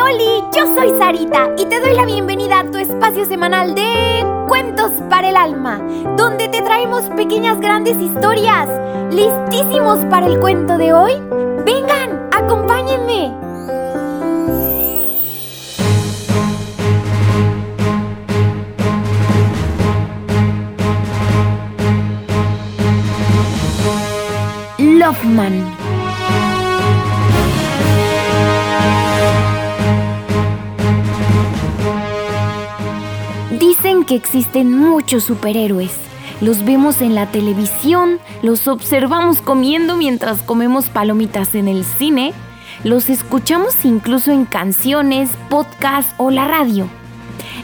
Yo soy Sarita y te doy la bienvenida a tu espacio semanal de Cuentos para el Alma, donde te traemos pequeñas grandes historias. ¿Listísimos para el cuento de hoy? Vengan, acompáñenme. Loveman Dicen que existen muchos superhéroes. Los vemos en la televisión, los observamos comiendo mientras comemos palomitas en el cine, los escuchamos incluso en canciones, podcasts o la radio.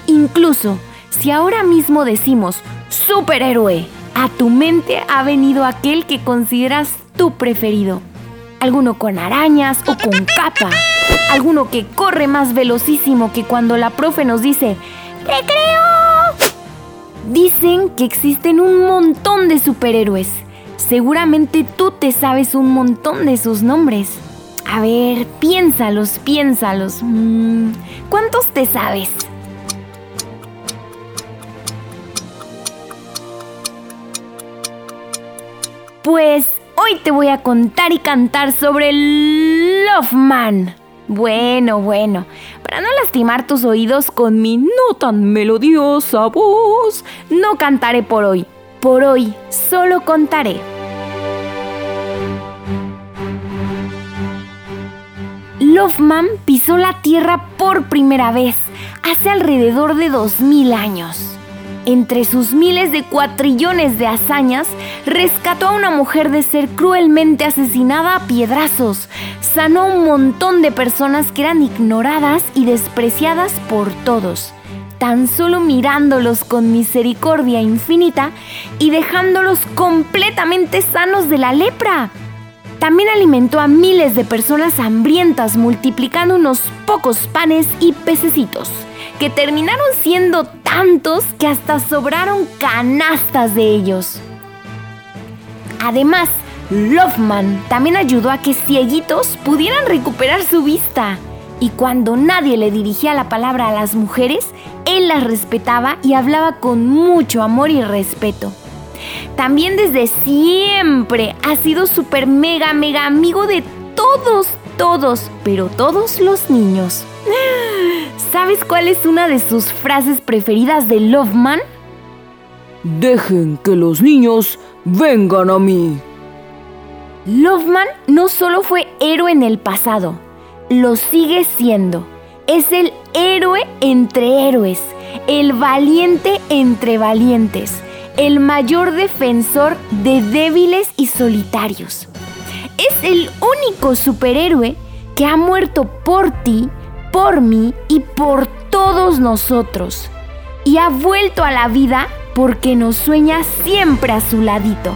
Incluso, si ahora mismo decimos superhéroe, a tu mente ha venido aquel que consideras tu preferido. Alguno con arañas o con capa. Alguno que corre más velocísimo que cuando la profe nos dice, ¡Recreo! Dicen que existen un montón de superhéroes. Seguramente tú te sabes un montón de sus nombres. A ver, piénsalos, piénsalos. Mm, ¿Cuántos te sabes? Pues hoy te voy a contar y cantar sobre el Loveman. Bueno, bueno, para no lastimar tus oídos con mi no tan melodiosa voz, no cantaré por hoy. Por hoy solo contaré. Loveman pisó la Tierra por primera vez hace alrededor de 2000 años. Entre sus miles de cuatrillones de hazañas, rescató a una mujer de ser cruelmente asesinada a piedrazos, sanó a un montón de personas que eran ignoradas y despreciadas por todos, tan solo mirándolos con misericordia infinita y dejándolos completamente sanos de la lepra. También alimentó a miles de personas hambrientas multiplicando unos pocos panes y pececitos que terminaron siendo tantos que hasta sobraron canastas de ellos. Además, Loveman también ayudó a que cieguitos pudieran recuperar su vista. Y cuando nadie le dirigía la palabra a las mujeres, él las respetaba y hablaba con mucho amor y respeto. También desde siempre ha sido súper mega mega amigo de todos, todos, pero todos los niños. ¿Sabes cuál es una de sus frases preferidas de Loveman? Dejen que los niños vengan a mí. Loveman no solo fue héroe en el pasado, lo sigue siendo. Es el héroe entre héroes, el valiente entre valientes, el mayor defensor de débiles y solitarios. Es el único superhéroe que ha muerto por ti por mí y por todos nosotros. Y ha vuelto a la vida porque nos sueña siempre a su ladito.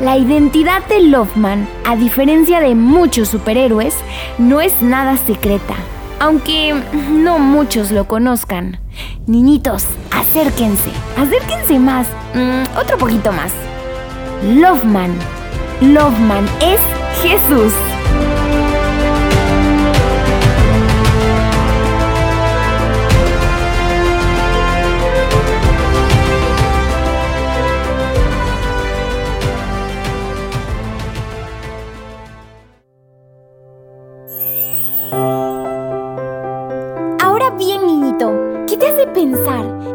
La identidad de Loveman, a diferencia de muchos superhéroes, no es nada secreta, aunque no muchos lo conozcan. Niñitos, acérquense, acérquense más, mm, otro poquito más. Loveman, Loveman es Jesús.